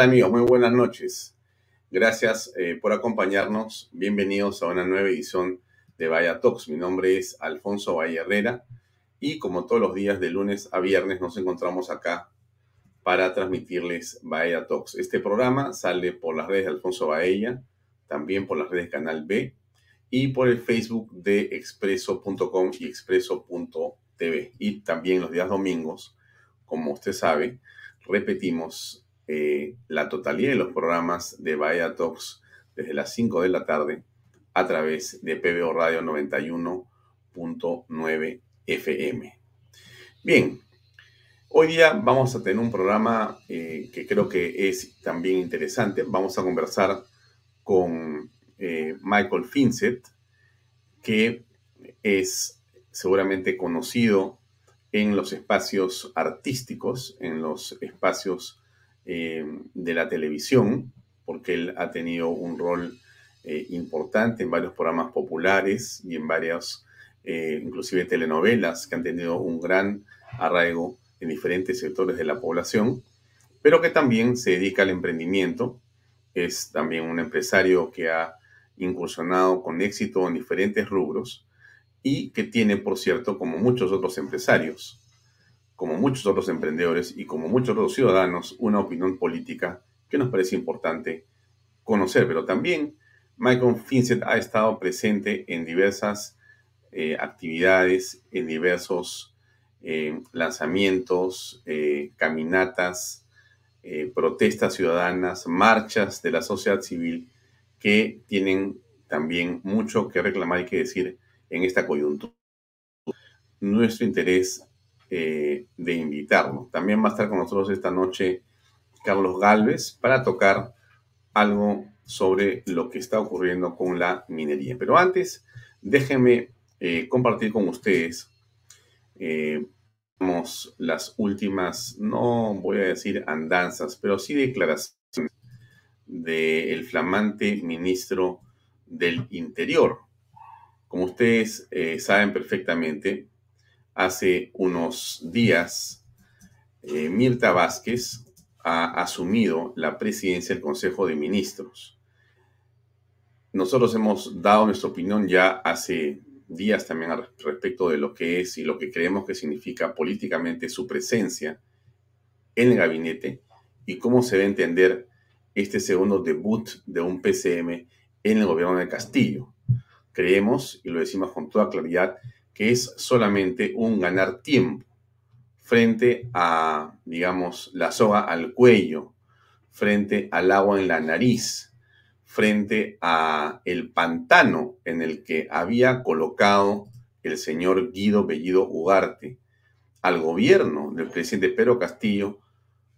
amigos? Muy buenas noches. Gracias eh, por acompañarnos. Bienvenidos a una nueva edición de Vaya Talks. Mi nombre es Alfonso Valle Herrera y como todos los días de lunes a viernes nos encontramos acá para transmitirles Vaya Talks. Este programa sale por las redes de Alfonso Baella, también por las redes Canal B y por el Facebook de expreso.com y expreso.tv. Y también los días domingos, como usted sabe, repetimos eh, la totalidad de los programas de Vaya Talks desde las 5 de la tarde a través de PBO Radio 91.9 FM. Bien, hoy día vamos a tener un programa eh, que creo que es también interesante. Vamos a conversar con eh, Michael Finset, que es seguramente conocido en los espacios artísticos, en los espacios eh, de la televisión, porque él ha tenido un rol eh, importante en varios programas populares y en varias, eh, inclusive telenovelas, que han tenido un gran arraigo en diferentes sectores de la población, pero que también se dedica al emprendimiento. Es también un empresario que ha incursionado con éxito en diferentes rubros y que tiene, por cierto, como muchos otros empresarios, como muchos otros emprendedores y como muchos otros ciudadanos, una opinión política que nos parece importante conocer. Pero también Michael Finset ha estado presente en diversas eh, actividades, en diversos eh, lanzamientos, eh, caminatas, protestas ciudadanas, marchas de la sociedad civil que tienen también mucho que reclamar y que decir en esta coyuntura. Nuestro interés eh, de invitarlo. También va a estar con nosotros esta noche Carlos Galvez para tocar algo sobre lo que está ocurriendo con la minería. Pero antes, déjenme eh, compartir con ustedes eh, las últimas, no voy a decir andanzas, pero sí declaraciones del flamante ministro del Interior. Como ustedes saben perfectamente, hace unos días, eh, Mirta Vázquez ha asumido la presidencia del Consejo de Ministros. Nosotros hemos dado nuestra opinión ya hace días también respecto de lo que es y lo que creemos que significa políticamente su presencia en el gabinete y cómo se debe entender este segundo debut de un PCM en el gobierno de Castillo. Creemos, y lo decimos con toda claridad, que es solamente un ganar tiempo frente a, digamos, la soga al cuello, frente al agua en la nariz, frente a el pantano en el que había colocado el señor Guido Bellido Ugarte al gobierno del presidente Pedro Castillo,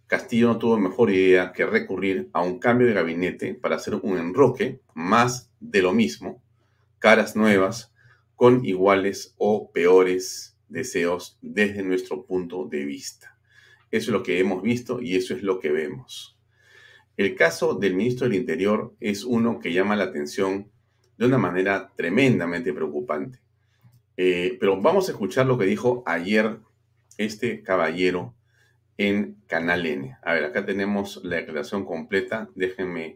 Castillo no tuvo mejor idea que recurrir a un cambio de gabinete para hacer un enroque más de lo mismo, caras nuevas, con iguales o peores deseos desde nuestro punto de vista. Eso es lo que hemos visto y eso es lo que vemos. El caso del ministro del Interior es uno que llama la atención de una manera tremendamente preocupante. Eh, pero vamos a escuchar lo que dijo ayer este caballero en Canal N. A ver, acá tenemos la declaración completa. Déjenme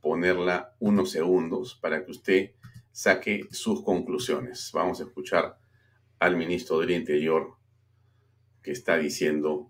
ponerla unos segundos para que usted saque sus conclusiones. Vamos a escuchar al ministro del Interior que está diciendo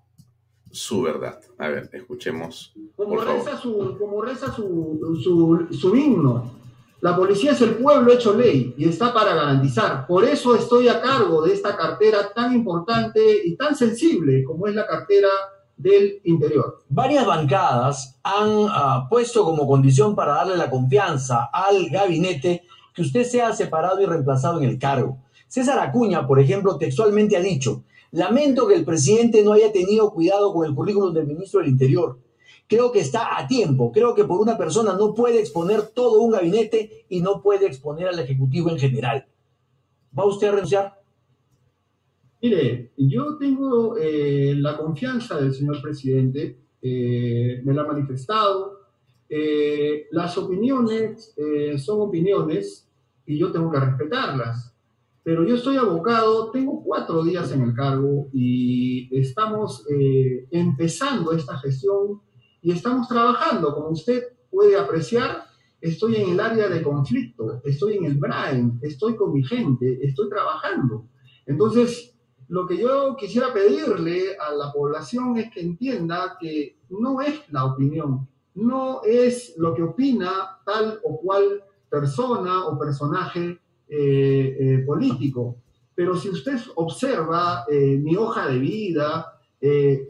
su verdad. A ver, escuchemos. Como reza, su, como reza su, su, himno, la policía es el pueblo hecho ley y está para garantizar. Por eso estoy a cargo de esta cartera tan importante y tan sensible como es la cartera del interior. Varias bancadas han ah, puesto como condición para darle la confianza al gabinete que usted sea separado y reemplazado en el cargo. César Acuña, por ejemplo, textualmente ha dicho, lamento que el presidente no haya tenido cuidado con el currículum del ministro del Interior. Creo que está a tiempo. Creo que por una persona no puede exponer todo un gabinete y no puede exponer al Ejecutivo en general. ¿Va usted a renunciar? Mire, yo tengo eh, la confianza del señor presidente, eh, me la ha manifestado. Eh, las opiniones son opiniones y yo tengo que respetarlas. Pero yo estoy abocado, tengo cuatro días en el cargo y estamos eh, empezando esta gestión y estamos trabajando, como usted puede apreciar, estoy en el área de conflicto, estoy en el Brain, estoy con mi gente, estoy trabajando. Entonces, lo que yo quisiera pedirle a la población es que entienda que no es la opinión, no es lo que opina tal o cual persona o personaje eh, eh, político. Pero si usted observa eh, mi hoja de vida,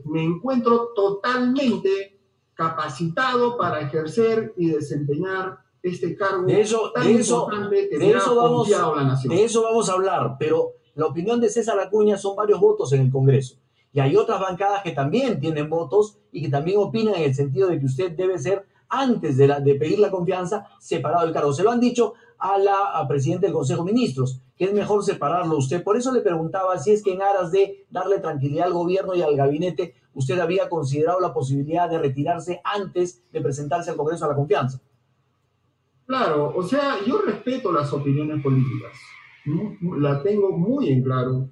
me encuentro totalmente capacitado para ejercer y desempeñar este cargo de eso, tan importante que de eso vamos, la nación. De eso vamos a hablar, pero la opinión de César Acuña son varios votos en el Congreso. Y hay otras bancadas que también tienen votos y que también opinan en el sentido de que usted debe ser, antes de, la, de pedir la confianza, separado del cargo. Se lo han dicho a la presidenta del Consejo de Ministros, que es mejor separarlo usted. Por eso le preguntaba si es que en aras de darle tranquilidad al gobierno y al gabinete, usted había considerado la posibilidad de retirarse antes de presentarse al Congreso a la confianza. Claro, o sea, yo respeto las opiniones políticas la tengo muy en claro,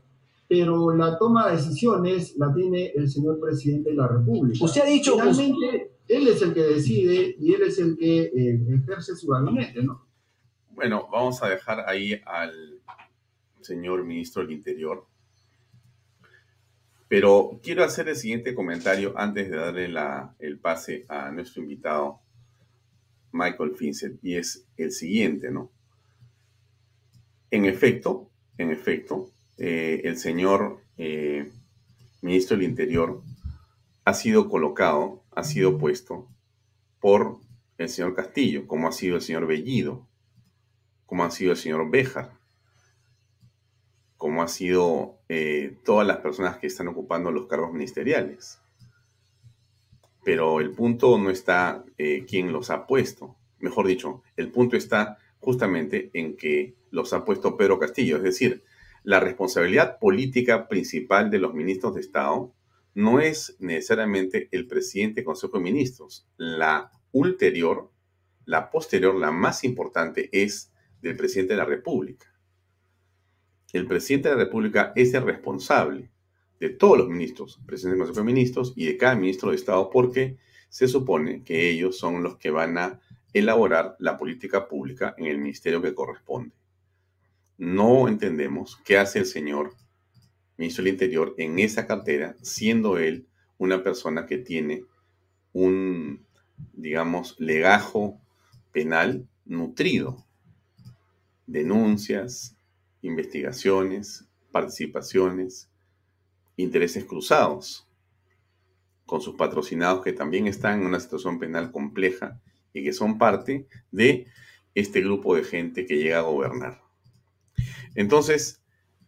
pero la toma de decisiones la tiene el señor presidente de la República. Usted ha dicho... Finalmente, él es el que decide y él es el que eh, ejerce su gabinete, ¿no? Bueno, vamos a dejar ahí al señor ministro del Interior. Pero quiero hacer el siguiente comentario antes de darle la, el pase a nuestro invitado, Michael Fincent, y es el siguiente, ¿no? En efecto, en efecto, eh, el señor eh, ministro del Interior ha sido colocado, ha sido puesto por el señor Castillo, como ha sido el señor Bellido, como ha sido el señor Béjar, como ha sido eh, todas las personas que están ocupando los cargos ministeriales. Pero el punto no está quién los ha puesto. Mejor dicho, el punto está justamente en que los ha puesto Pedro Castillo. Es decir, la responsabilidad política principal de los ministros de Estado no es necesariamente el presidente del Consejo de Ministros. La ulterior, la posterior, la más importante es del presidente de la República. El presidente de la República es el responsable de todos los ministros, presidente del Consejo de Ministros y de cada ministro de Estado, porque se supone que ellos son los que van a elaborar la política pública en el ministerio que corresponde. No entendemos qué hace el señor ministro del Interior en esa cartera, siendo él una persona que tiene un, digamos, legajo penal nutrido. Denuncias, investigaciones, participaciones, intereses cruzados con sus patrocinados que también están en una situación penal compleja y que son parte de este grupo de gente que llega a gobernar. Entonces,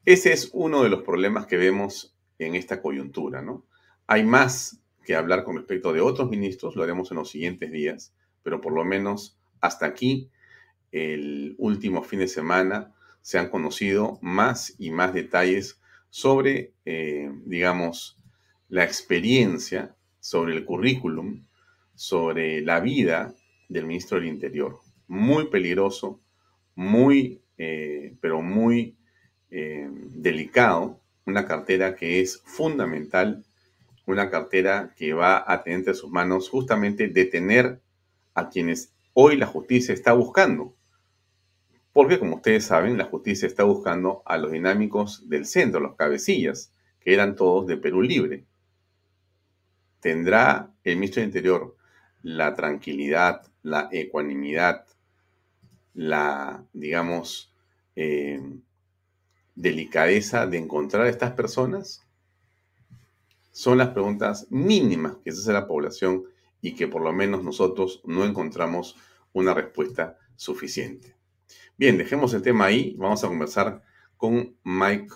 ese es uno de los problemas que vemos en esta coyuntura, ¿no? Hay más que hablar con respecto de otros ministros, lo haremos en los siguientes días, pero por lo menos hasta aquí, el último fin de semana, se han conocido más y más detalles sobre, eh, digamos, la experiencia, sobre el currículum, sobre la vida del ministro del Interior. Muy peligroso, muy, eh, pero muy eh, delicado, una cartera que es fundamental, una cartera que va a tener entre sus manos justamente detener a quienes hoy la justicia está buscando. Porque como ustedes saben, la justicia está buscando a los dinámicos del centro, los cabecillas, que eran todos de Perú Libre. ¿Tendrá el ministro del Interior la tranquilidad, la ecuanimidad, la, digamos, eh, delicadeza de encontrar a estas personas? Son las preguntas mínimas que se hace la población y que por lo menos nosotros no encontramos una respuesta suficiente. Bien, dejemos el tema ahí. Vamos a conversar con Mike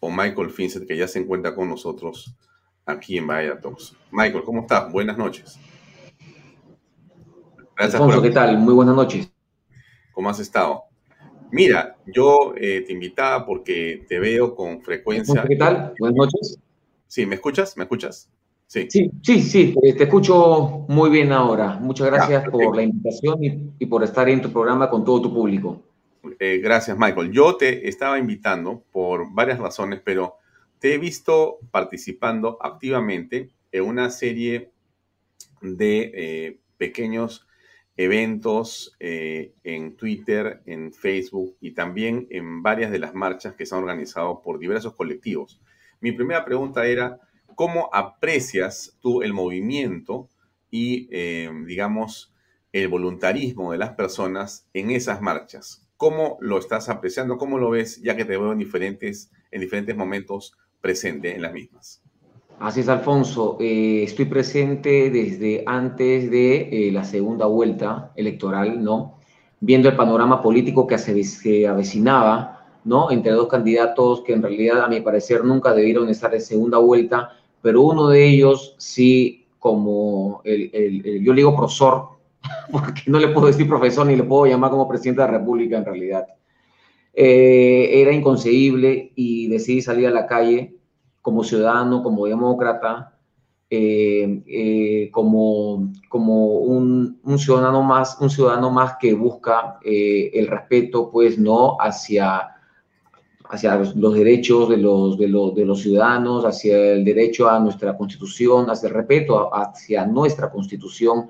o Michael Fincent, que ya se encuentra con nosotros aquí en Bahía Talks. Michael, ¿cómo estás? Buenas noches. Alfonso, ¿qué tal? Muy buenas noches. ¿Cómo has estado? Mira, yo eh, te invitaba porque te veo con frecuencia. ¿Qué tal? Buenas noches. Sí, ¿me escuchas? ¿Me escuchas? Sí, sí, sí, sí te, escucho muy bien ahora. Muchas gracias por la invitación y, por estar en tu programa con todo tu público. Eh, gracias, Michael. Yo te estaba invitando por varias razones, pero te he visto participando activamente en una serie de eh, pequeños eventos eh, en Twitter, en Facebook y también en varias de las marchas que se han organizado por diversos colectivos. Mi primera pregunta era, ¿cómo aprecias tú el movimiento y, eh, digamos, el voluntarismo de las personas en esas marchas? ¿Cómo lo estás apreciando? ¿Cómo lo ves ya que te veo en diferentes, en diferentes momentos presente en las mismas? Así es, Alfonso. Eh, estoy presente desde antes de eh, la segunda vuelta electoral, ¿no? Viendo el panorama político que se avecinaba, ¿no? Entre dos candidatos que en realidad, a mi parecer, nunca debieron estar en segunda vuelta, pero uno de ellos sí, como el, yo le digo profesor, porque no le puedo decir profesor ni le puedo llamar como presidente de la República en realidad. Eh, era inconcebible y decidí salir a la calle como ciudadano, como demócrata, eh, eh, como, como un, ciudadano más, un ciudadano más que busca eh, el respeto, pues, no hacia, hacia los, derechos de los, de, los, de los ciudadanos, hacia el derecho a nuestra constitución, hacia el respeto hacia nuestra constitución,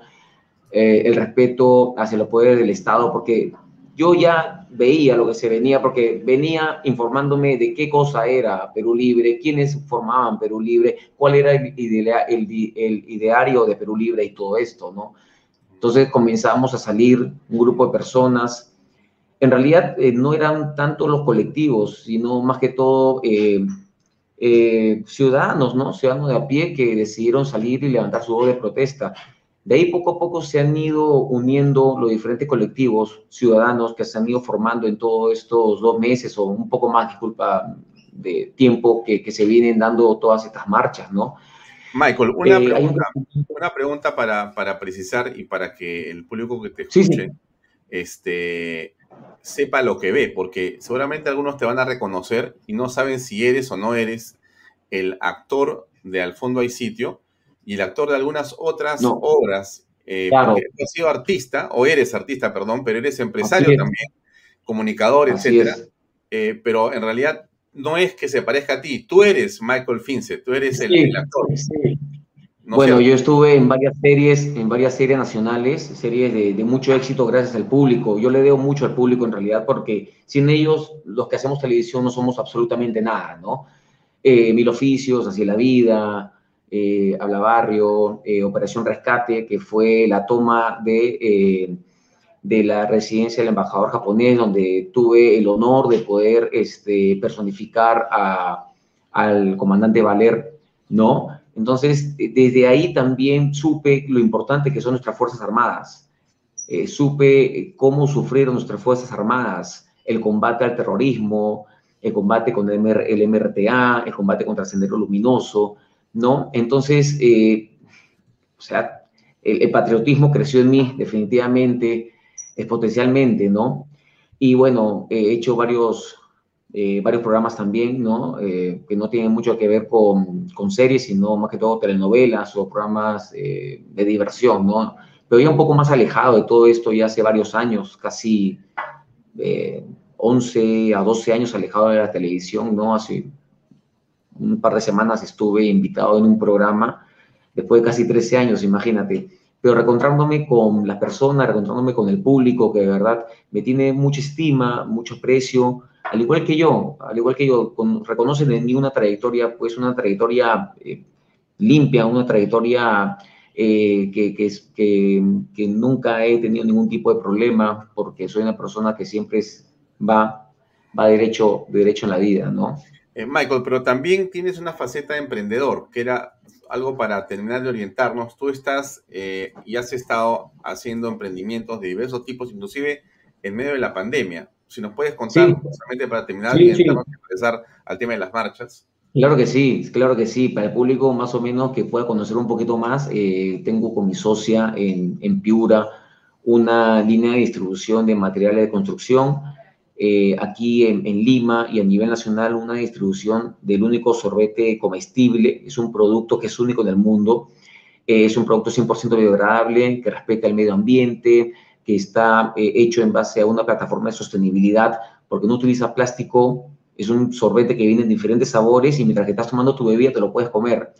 el respeto hacia los poderes del Estado, porque yo ya veía lo que se venía porque venía informándome de qué cosa era Perú Libre, quiénes formaban Perú Libre, cuál era el, ideario de Perú Libre y todo esto, ¿no? Entonces comenzamos a salir un grupo de personas. En realidad eh, no eran tanto los colectivos, sino más que todo eh, eh, ciudadanos, ¿no? Ciudadanos de a pie que decidieron salir y levantar su voz de protesta. De ahí poco a poco se han ido uniendo los diferentes colectivos ciudadanos que se han ido formando en todos estos dos meses o un poco más, disculpa, de tiempo que, que se vienen dando todas estas marchas, ¿no? Michael, una eh, pregunta, una pregunta para, para, precisar y para que el público que te escuche Este, sepa lo que ve, porque seguramente algunos te van a reconocer y no saben si eres o no eres el actor de Al fondo hay sitio, y el actor de algunas otras obras. Eh, Porque has sido artista, o eres artista, perdón, pero eres empresario también, comunicador, etcétera. Eh, pero en realidad no es que se parezca a ti, tú eres Michael Fince, tú eres el, actor. bueno, yo estuve en varias series, en varias series nacionales, series de, mucho éxito gracias al público. Yo le debo mucho al público en realidad porque sin ellos, los que hacemos televisión no somos absolutamente nada, ¿no? Eh, mil oficios, hacia la vida, eh, Habla Barrio, eh, Operación Rescate, que fue la toma de, eh, de la residencia del embajador japonés, donde tuve el honor de poder este, personificar al comandante Valer, ¿no? Entonces, desde ahí también supe lo importante que son nuestras Fuerzas Armadas. supe cómo sufrieron nuestras Fuerzas Armadas, el combate al terrorismo, el combate con el MRTA, el combate contra el Sendero Luminoso, ¿no? Entonces, eh, o sea, el, patriotismo creció en mí definitivamente, exponencialmente, ¿no? Y bueno, he hecho varios, eh, varios programas también, ¿no? Eh, que no tienen mucho que ver con, con, series, sino más que todo telenovelas o programas de diversión, ¿no? Pero ya un poco más alejado de todo esto ya hace varios años, casi 11 a 12 años alejado de la televisión, ¿no? Hace un par de semanas estuve invitado en un programa, después de casi 13 años, imagínate, pero reencontrándome con la persona, reencontrándome con el público, que de verdad me tiene mucha estima, mucho precio, al igual que yo, al igual que yo, con, reconocen en mí una trayectoria, pues una trayectoria eh, limpia, una trayectoria eh, que, que, nunca he tenido ningún tipo de problema, porque soy una persona que siempre va, va derecho, derecho en la vida, ¿no? Eh, Michael, pero también tienes una faceta de emprendedor, que era algo para terminar de orientarnos. Tú estás eh, y has estado haciendo emprendimientos de diversos tipos, inclusive en medio de la pandemia. Si nos puedes contar, justamente para terminar de orientarnos y empezar al tema de las marchas. Claro que sí, claro que sí. Para el público más o menos que pueda conocer un poquito más, eh, tengo con mi socia en, en Piura una línea de distribución de materiales de construcción eh, aquí en, Lima y a nivel nacional una distribución del único sorbete comestible. Es un producto que es único en el mundo. Eh, es un producto 100% biodegradable, que respeta el medio ambiente, que está eh, hecho en base a una plataforma de sostenibilidad, porque no utiliza plástico. Es un sorbete que viene en diferentes sabores y mientras que estás tomando tu bebida te lo puedes comer.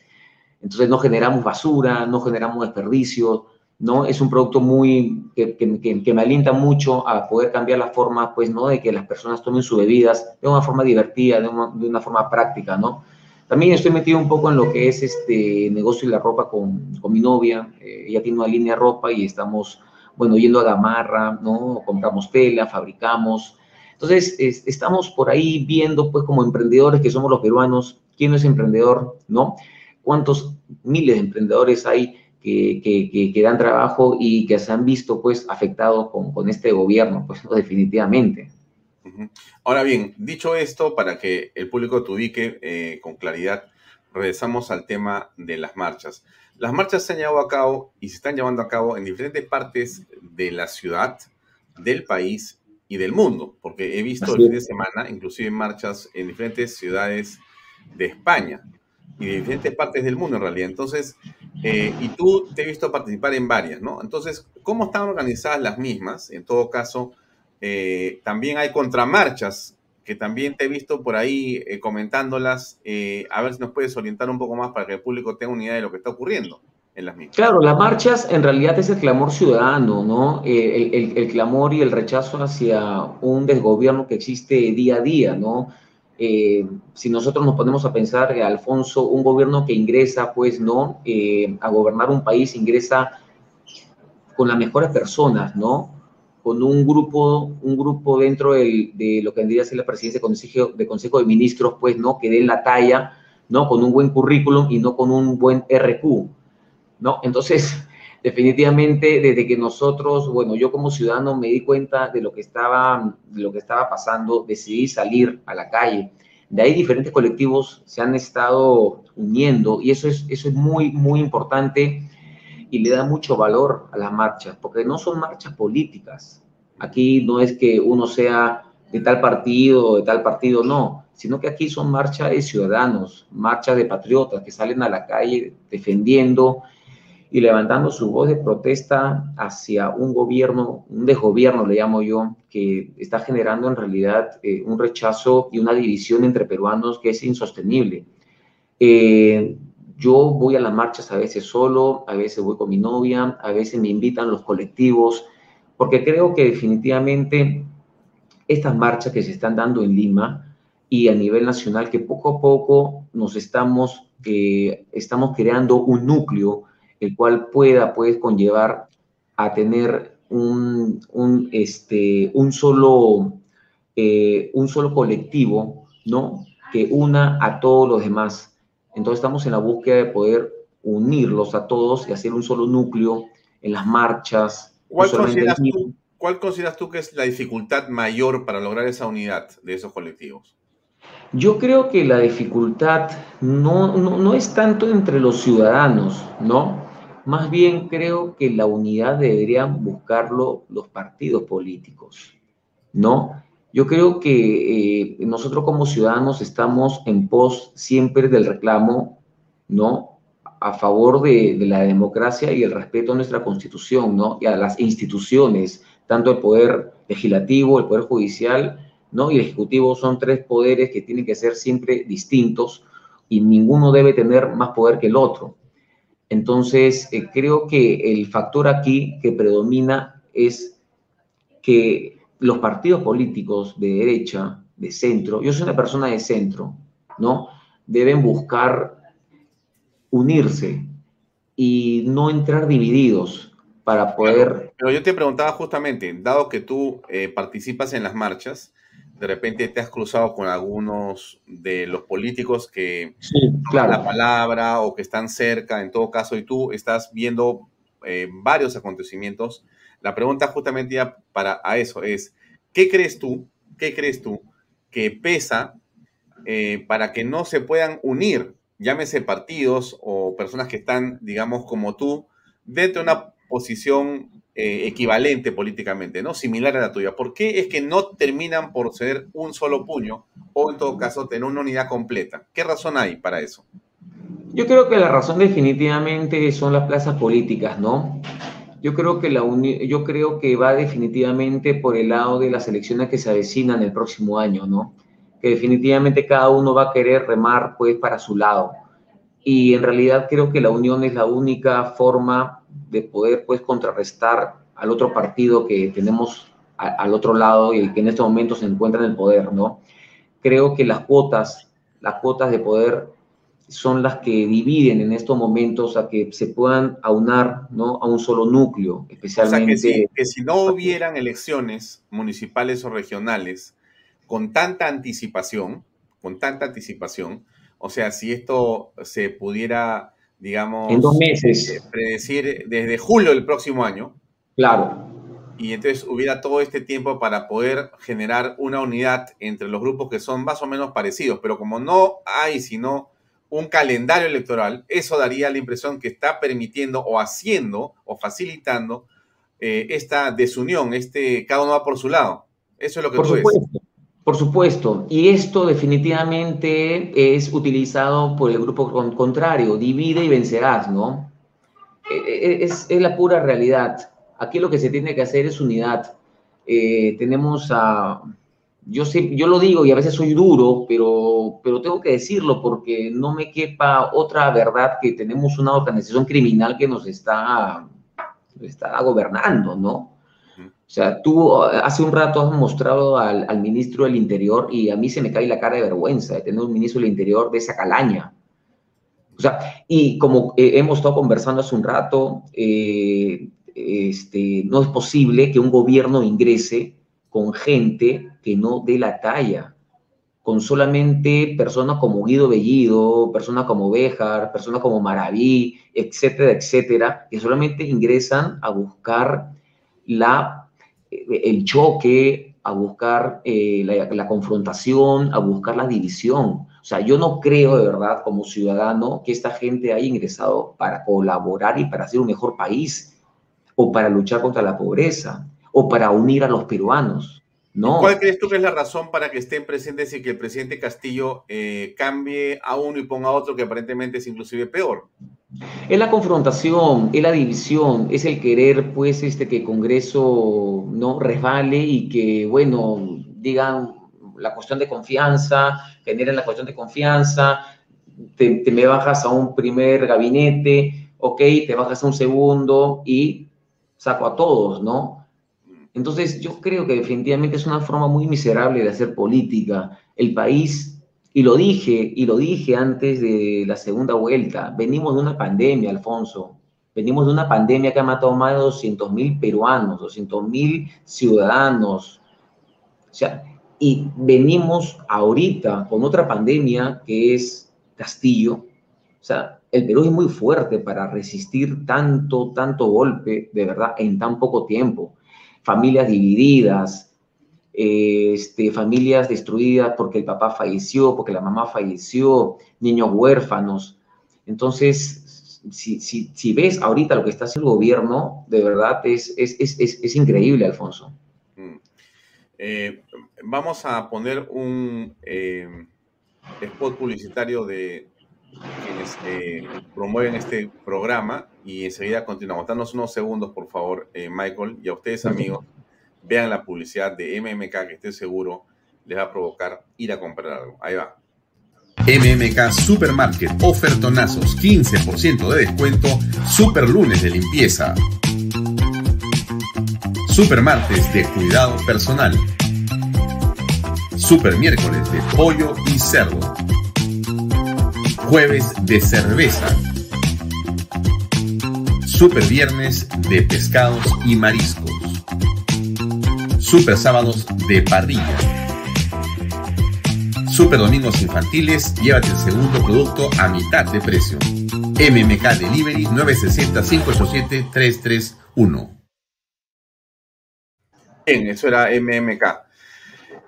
Entonces no generamos basura, no generamos desperdicios, ¿no? Es un producto muy, que, que, me alienta mucho a poder cambiar la forma, pues, ¿no? De que las personas tomen sus bebidas de una forma divertida, de una, de una forma práctica, ¿no? También estoy metido un poco en lo que es este negocio de la ropa con, con mi novia. Eh, ella tiene una línea de ropa y estamos, bueno, yendo a Gamarra, ¿no? Compramos tela, fabricamos. Entonces, estamos por ahí viendo, pues, como emprendedores que somos los peruanos, quién es emprendedor, ¿no? ¿Cuántos miles de emprendedores hay que, que, que, dan trabajo y que se han visto, pues, afectados con, con este gobierno? Pues, no, definitivamente. Ahora bien, dicho esto, para que el público te ubique eh, con claridad, regresamos al tema de las marchas. Las marchas se han llevado a cabo y se están llevando a cabo en diferentes partes de la ciudad, del país y del mundo, porque he visto el fin de semana, inclusive marchas en diferentes ciudades de España y de diferentes partes del mundo en realidad. Entonces, eh, y tú te he visto participar en varias, ¿no? Entonces, ¿cómo están organizadas las mismas? En todo caso, eh, también hay contramarchas, que también te he visto por ahí eh, comentándolas. Eh, a ver si nos puedes orientar un poco más para que el público tenga una idea de lo que está ocurriendo en las mismas. Claro, las marchas en realidad es el clamor ciudadano, ¿no? El, el, clamor y el rechazo hacia un desgobierno que existe día a día, ¿no? Si nosotros nos ponemos a pensar, Alfonso, un gobierno que ingresa, pues, ¿no? a gobernar un país, ingresa con las mejores personas, ¿no? con un grupo, un grupo dentro de lo que vendría a ser la presidencia de consejo, de consejo de Ministros, pues, ¿no? Que den la talla, ¿no? Con un buen currículum y no con un buen RQ, ¿no? Entonces, definitivamente, desde que nosotros, bueno, yo como ciudadano me di cuenta de lo que estaba, de lo que estaba pasando, decidí salir a la calle. De ahí diferentes colectivos se han estado uniendo y eso es, eso es muy, muy importante y le da mucho valor a las marchas, porque no son marchas políticas. Aquí no es que uno sea de tal partido o de tal partido, no, sino que aquí son marchas de ciudadanos, marchas de patriotas que salen a la calle defendiendo y levantando su voz de protesta hacia un gobierno, un desgobierno le llamo yo, que está generando en realidad eh, un rechazo y una división entre peruanos que es insostenible. Eh, yo voy a las marchas a veces solo, a veces voy con mi novia, a veces me invitan los colectivos, porque creo que definitivamente estas marchas que se están dando en Lima y a nivel nacional, que poco a poco nos estamos, eh, estamos creando un núcleo, el cual pueda pues, conllevar a tener un, un, este, un, solo, eh, un solo colectivo, ¿no? Que una a todos los demás entonces estamos en la búsqueda de poder unirlos a todos y hacer un solo núcleo en las marchas. ¿Cuál consideras, tú, ¿Cuál consideras tú que es la dificultad mayor para lograr esa unidad de esos colectivos? Yo creo que la dificultad no, no, no, es tanto entre los ciudadanos, ¿no? Más bien creo que la unidad deberían buscarlo los partidos políticos, ¿no? Yo creo que eh, nosotros como ciudadanos estamos en pos siempre del reclamo, ¿no? A favor de, la democracia y el respeto a nuestra constitución, ¿no? Y a las instituciones, tanto el poder legislativo, el poder judicial, ¿no? Y el ejecutivo son tres poderes que tienen que ser siempre distintos y ninguno debe tener más poder que el otro. Entonces, eh, creo que el factor aquí que predomina es que los partidos políticos de derecha, de centro, yo soy una persona de centro, ¿no? Deben buscar unirse y no entrar divididos para poder... Pero yo te preguntaba justamente, dado que tú eh, participas en las marchas, de repente te has cruzado con algunos de los políticos que sí, claro. la palabra o que están cerca, en todo caso, y tú estás viendo eh, varios acontecimientos la pregunta justamente ya para a eso es, ¿qué crees tú, qué crees tú que pesa eh, para que no se puedan unir, llámese partidos o personas que están, digamos, como tú, dentro de una posición eh, equivalente políticamente, ¿no? Similar a la tuya. ¿Por qué es que no terminan por ser un solo puño o en todo caso tener una unidad completa? ¿Qué razón hay para eso? Yo creo que la razón definitivamente son las plazas políticas, ¿no? Yo creo que, la yo creo que va definitivamente por el lado de las elecciones que se avecinan el próximo año, ¿no? Que definitivamente cada uno va a querer remar pues para su lado. y en realidad creo que la unión es la única forma de poder pues contrarrestar al otro partido que tenemos al otro lado y que en este momento se encuentra en el poder, ¿no? Creo que las cuotas, las cuotas de poder son las que dividen en estos momentos a que se puedan aunar ¿no? a un solo núcleo, especialmente... O sea, que si, no hubieran elecciones municipales o regionales con tanta anticipación, con tanta anticipación, o sea, si esto se pudiera, digamos... En dos meses. Eh, predecir desde julio del próximo año. Claro. Y entonces hubiera todo este tiempo para poder generar una unidad entre los grupos que son más o menos parecidos, pero como no hay sino un calendario electoral, eso daría la impresión que está permitiendo o haciendo o facilitando eh, esta desunión, este cada uno va por su lado. Eso es lo que por supuesto, Por supuesto, y esto definitivamente es utilizado por el grupo contrario, divide y vencerás, ¿no? E, e, es, es la pura realidad. Aquí lo que se tiene que hacer es unidad. Eh, tenemos a yo, sé, yo lo digo y a veces soy duro, pero, pero tengo que decirlo porque no me quepa otra verdad que tenemos una organización criminal que nos está, está gobernando, ¿no? O sea, tú hace un rato has mostrado al, al, ministro del Interior y a mí se me cae la cara de vergüenza de tener un ministro del Interior de esa calaña. O sea, y como eh, hemos estado conversando hace un rato, eh, este, no es posible que un gobierno ingrese con gente que no dé la talla, con solamente personas como Guido Bellido, personas como Béjar, personas como Maraví, etcétera, etcétera, que solamente ingresan a buscar la, eh, el choque, a buscar eh, la, confrontación, a buscar la división. O sea, yo no creo de verdad como ciudadano que esta gente haya ingresado para colaborar y para hacer un mejor país o para luchar contra la pobreza o para unir a los peruanos. No. ¿Cuál crees tú que es la razón para que estén presentes y que el presidente Castillo eh, cambie a uno y ponga a otro que aparentemente es inclusive peor? Es la confrontación, es la división, es el querer, pues, este, que el Congreso no resbale y que, bueno, digan la cuestión de confianza, generen la cuestión de confianza, te, te me bajas a un primer gabinete, ok, te bajas a un segundo y saco a todos, ¿no? Entonces, yo creo que definitivamente es una forma muy miserable de hacer política. El país, y lo dije, y lo dije antes de la segunda vuelta, venimos de una pandemia, Alfonso. Venimos de una pandemia que ha matado más de 200 mil peruanos, 200 mil ciudadanos. O sea, y venimos ahorita con otra pandemia que es Castillo. O sea, el Perú es muy fuerte para resistir tanto, tanto golpe, de verdad, en tan poco tiempo familias divididas, este, familias destruidas porque el papá falleció, porque la mamá falleció, niños huérfanos. Entonces, si, si, si ves ahorita lo que está haciendo el gobierno, de verdad es, es, es, es increíble, Alfonso. Mm. Eh, vamos a poner un eh, spot publicitario de quienes eh, promueven este programa y enseguida continuamos. Danos unos segundos, por favor, eh, Michael, y a ustedes, amigos, vean la publicidad de MMK, que estoy seguro les va a provocar ir a comprar algo. Ahí va. MMK Supermarket, ofertonazos, 15% de descuento, super lunes de limpieza. Super martes de cuidado personal. Super miércoles de pollo y cerdo. Jueves de cerveza. Super viernes de pescados y mariscos. Super sábados de parrilla. Super domingos infantiles, llévate el segundo producto a mitad de precio. MMK Delivery 960-587-331. Bien, eso era MMK.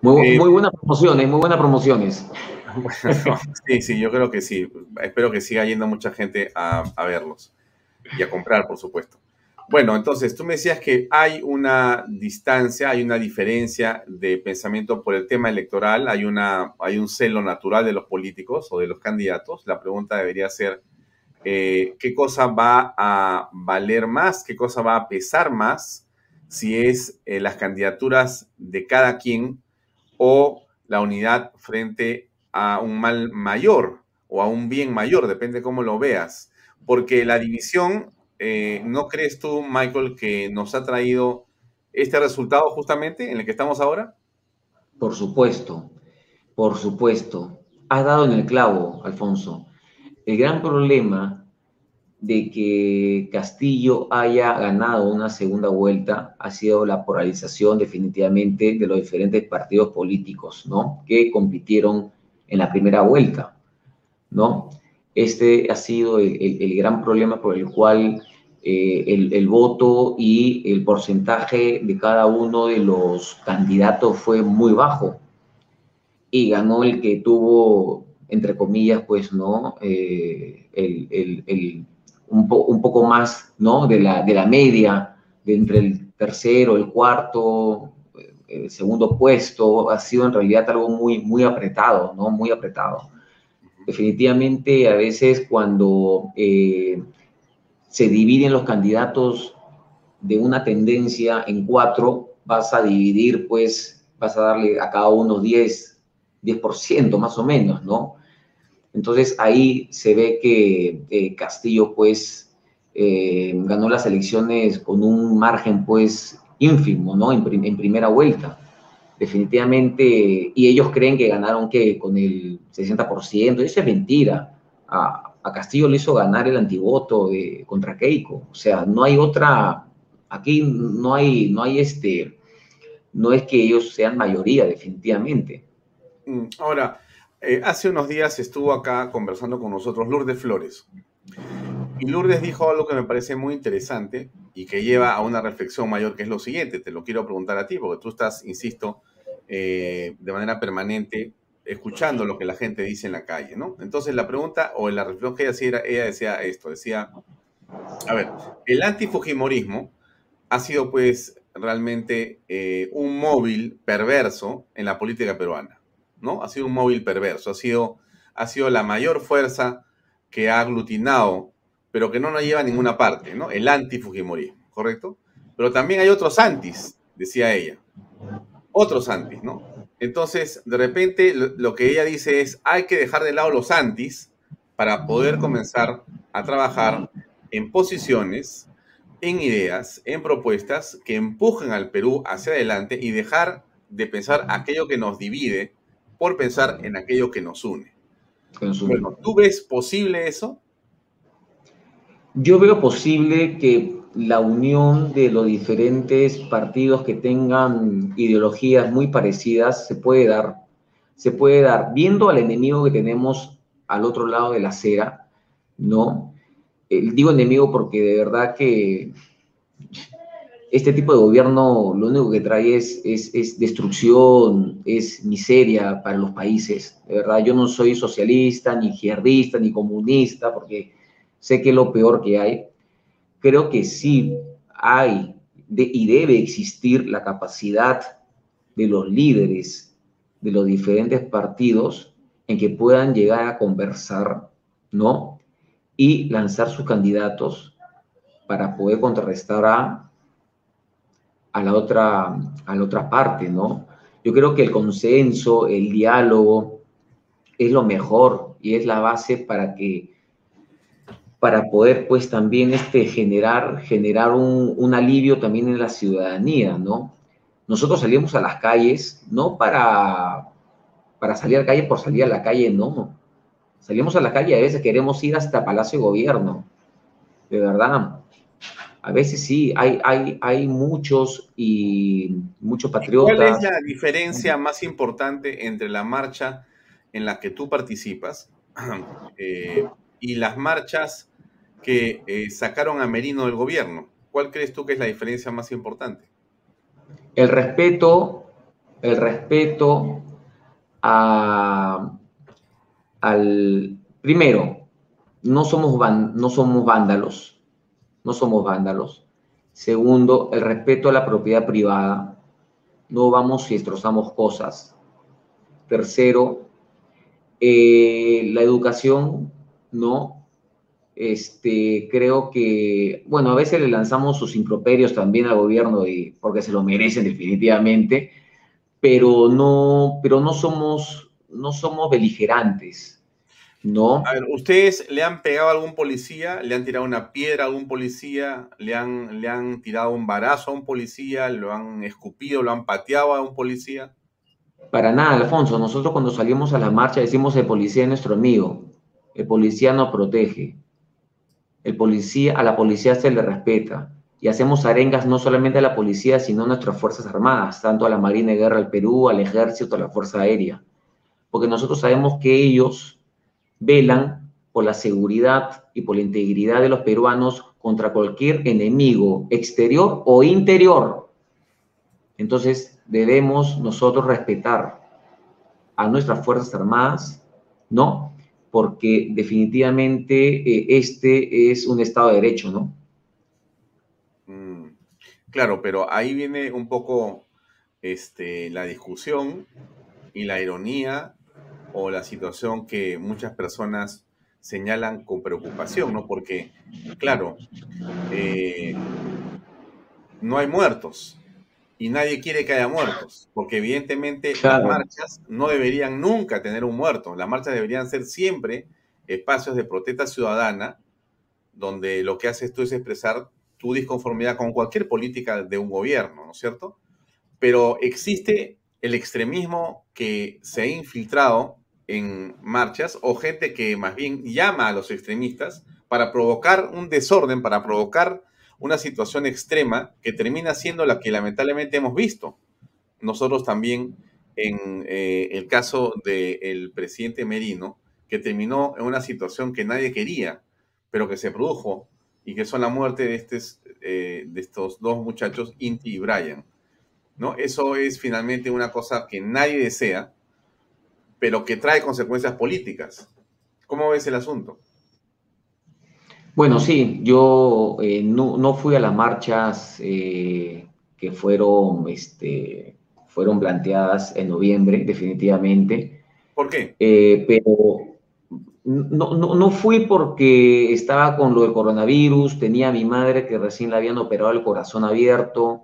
Muy, eh, muy buenas promociones, muy buenas promociones. sí, sí, yo creo que sí. Espero que siga yendo mucha gente a, verlos y a comprar, por supuesto. Bueno, entonces tú me decías que hay una distancia, hay una diferencia de pensamiento por el tema electoral, hay, una, hay un celo natural de los políticos o de los candidatos. La pregunta debería ser, eh, ¿qué cosa va a valer más? ¿Qué cosa va a pesar más? Si es eh, las candidaturas de cada quien o la unidad frente a un mal mayor o a un bien mayor, depende cómo lo veas. Porque la división, eh, ¿no crees tú, Michael, que nos ha traído este resultado justamente en el que estamos ahora? Por supuesto, por supuesto. Has dado en el clavo, Alfonso. El gran problema de que Castillo haya ganado una segunda vuelta ha sido la polarización definitivamente de los diferentes partidos políticos, ¿no? Que compitieron en la primera vuelta, ¿no? Este ha sido el, gran problema por el cual eh, el, el, voto y el porcentaje de cada uno de los candidatos fue muy bajo. Y ganó el que tuvo, entre comillas, pues, ¿no? Eh, el, el un, un poco más ¿no? de, la, de la media, de entre el tercero, el cuarto, el segundo puesto, ha sido en realidad algo muy, muy apretado, ¿no? Muy apretado. Definitivamente, a veces cuando eh, se dividen los candidatos de una tendencia en cuatro, vas a dividir, pues, vas a darle a cada uno 10, 10% más o menos, ¿no? Entonces ahí se ve que eh, Castillo pues eh, ganó las elecciones con un margen pues ínfimo, ¿no? En, primera vuelta, definitivamente. Y ellos creen que ganaron que con el 60%, eso es mentira. A, Castillo le hizo ganar el antivoto de, contra Keiko. O sea, no hay otra, aquí no hay, no hay este, no es que ellos sean mayoría, definitivamente. Mm, ahora, eh, hace unos días estuvo acá conversando con nosotros Lourdes Flores. Y Lourdes dijo algo que me parece muy interesante y que lleva a una reflexión mayor, que es lo siguiente. Te lo quiero preguntar a ti, porque tú estás, insisto, eh, de manera permanente escuchando lo que la gente dice en la calle, ¿no? Entonces la pregunta o la reflexión que ella hacía, ella decía esto, decía, a ver, el antifujimorismo ha sido pues realmente eh, un móvil perverso en la política peruana. ¿no? Ha sido un móvil perverso, ha sido, ha sido la mayor fuerza que ha aglutinado, pero que no nos lleva a ninguna parte, ¿no? El anti-Fujimorismo, ¿correcto? Pero también hay otros antis, decía ella. Otros antis, ¿no? Entonces, de repente, lo que ella dice es, hay que dejar de lado los antis para poder comenzar a trabajar en posiciones, en ideas, en propuestas que empujen al Perú hacia adelante y dejar de pensar aquello que nos divide por pensar en aquello que nos une. Bueno, ¿tú ves posible eso? Yo veo posible que la unión de los diferentes partidos que tengan ideologías muy parecidas se puede dar, se puede dar viendo al enemigo que tenemos al otro lado de la acera, ¿no? Eh, digo enemigo porque de verdad que este tipo de gobierno lo único que trae es, es, destrucción, es miseria para los países. De verdad, yo no soy socialista, ni izquierdista, ni comunista, porque sé que es lo peor que hay. Creo que sí hay y debe existir la capacidad de los líderes de los diferentes partidos en que puedan llegar a conversar, ¿no? Y lanzar sus candidatos para poder contrarrestar a la otra, a la otra parte, ¿no? Yo creo que el consenso, el diálogo, es lo mejor y es la base para que para poder pues también este, generar, generar un, un, alivio también en la ciudadanía, ¿no? Nosotros salimos a las calles, no para, para salir a la calle por salir a la calle, no. Salimos a la calle, a veces queremos ir hasta Palacio de Gobierno, de verdad a veces sí, hay, hay, hay muchos y muchos patriotas. ¿Cuál es la diferencia más importante entre la marcha en la que tú participas eh, y las marchas que eh, sacaron a Merino del gobierno? ¿Cuál crees tú que es la diferencia más importante? El respeto, el respeto a, al primero, no somos, no somos vándalos no somos vándalos. Segundo, el respeto a la propiedad privada. No vamos y destrozamos cosas. Tercero, eh, la educación, ¿no? Este, creo que, bueno, a veces le lanzamos sus improperios también al gobierno y, porque se lo merecen definitivamente, pero no, pero no somos, no somos beligerantes. ¿no? A ver, ¿ustedes le han pegado a algún policía? ¿Le han tirado una piedra a algún policía? ¿Le han, le han tirado un barazo a un policía? ¿Lo han escupido? ¿Lo han pateado a un policía? Para nada, Alfonso. Nosotros cuando salimos a la marcha decimos el policía es nuestro amigo. El policía nos protege. El policía, a la policía se le respeta. Y hacemos arengas no solamente a la policía, sino a nuestras Fuerzas Armadas, tanto a la Marina de Guerra del Perú, al Ejército, a la Fuerza Aérea. Porque nosotros sabemos que ellos velan por la seguridad y por la integridad de los peruanos contra cualquier enemigo exterior o interior. Entonces debemos nosotros respetar a nuestras Fuerzas Armadas, ¿no? Porque definitivamente eh, este es un Estado de Derecho, ¿no? Mm, claro, pero ahí viene un poco este, la discusión y la ironía o la situación que muchas personas señalan con preocupación, ¿no? Porque, claro, eh, no hay muertos y nadie quiere que haya muertos, porque evidentemente las marchas no deberían nunca tener un muerto, las marchas deberían ser siempre espacios de protesta ciudadana, donde lo que haces tú es expresar tu disconformidad con cualquier política de un gobierno, ¿no es cierto? Pero existe el extremismo que se ha infiltrado en marchas o gente que más bien llama a los extremistas para provocar un desorden, para provocar una situación extrema que termina siendo la que lamentablemente hemos visto. Nosotros también en eh, el caso del presidente Merino, que terminó en una situación que nadie quería, pero que se produjo y que son la muerte de, eh, de estos dos muchachos, Inti y Brian. ¿no? Eso es finalmente una cosa que nadie desea, pero que trae consecuencias políticas. ¿Cómo ves el asunto? Bueno, sí, yo eh, no, fui a las marchas eh, que fueron, este, fueron planteadas en noviembre, definitivamente. ¿Por qué? Eh, pero no, no, fui porque estaba con lo del coronavirus, tenía a mi madre que recién la habían operado el corazón abierto,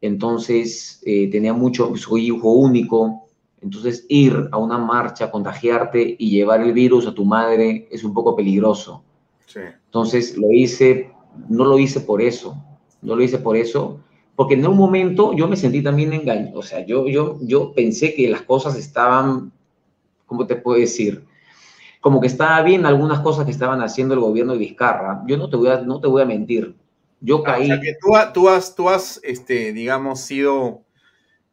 entonces tenía mucho, soy hijo único, entonces, ir a una marcha, contagiarte y llevar el virus a tu madre es un poco peligroso. Entonces, lo hice, no lo hice por eso, no lo hice por eso, porque en un momento yo me sentí también engañado, o sea, yo, yo, yo pensé que las cosas estaban, ¿cómo te puedo decir? Como que estaba bien algunas cosas que estaban haciendo el gobierno de Vizcarra. Yo no te voy a, no te voy a mentir. Yo ah, caí. O sea que tú, tú, has, tú has, este, digamos, sido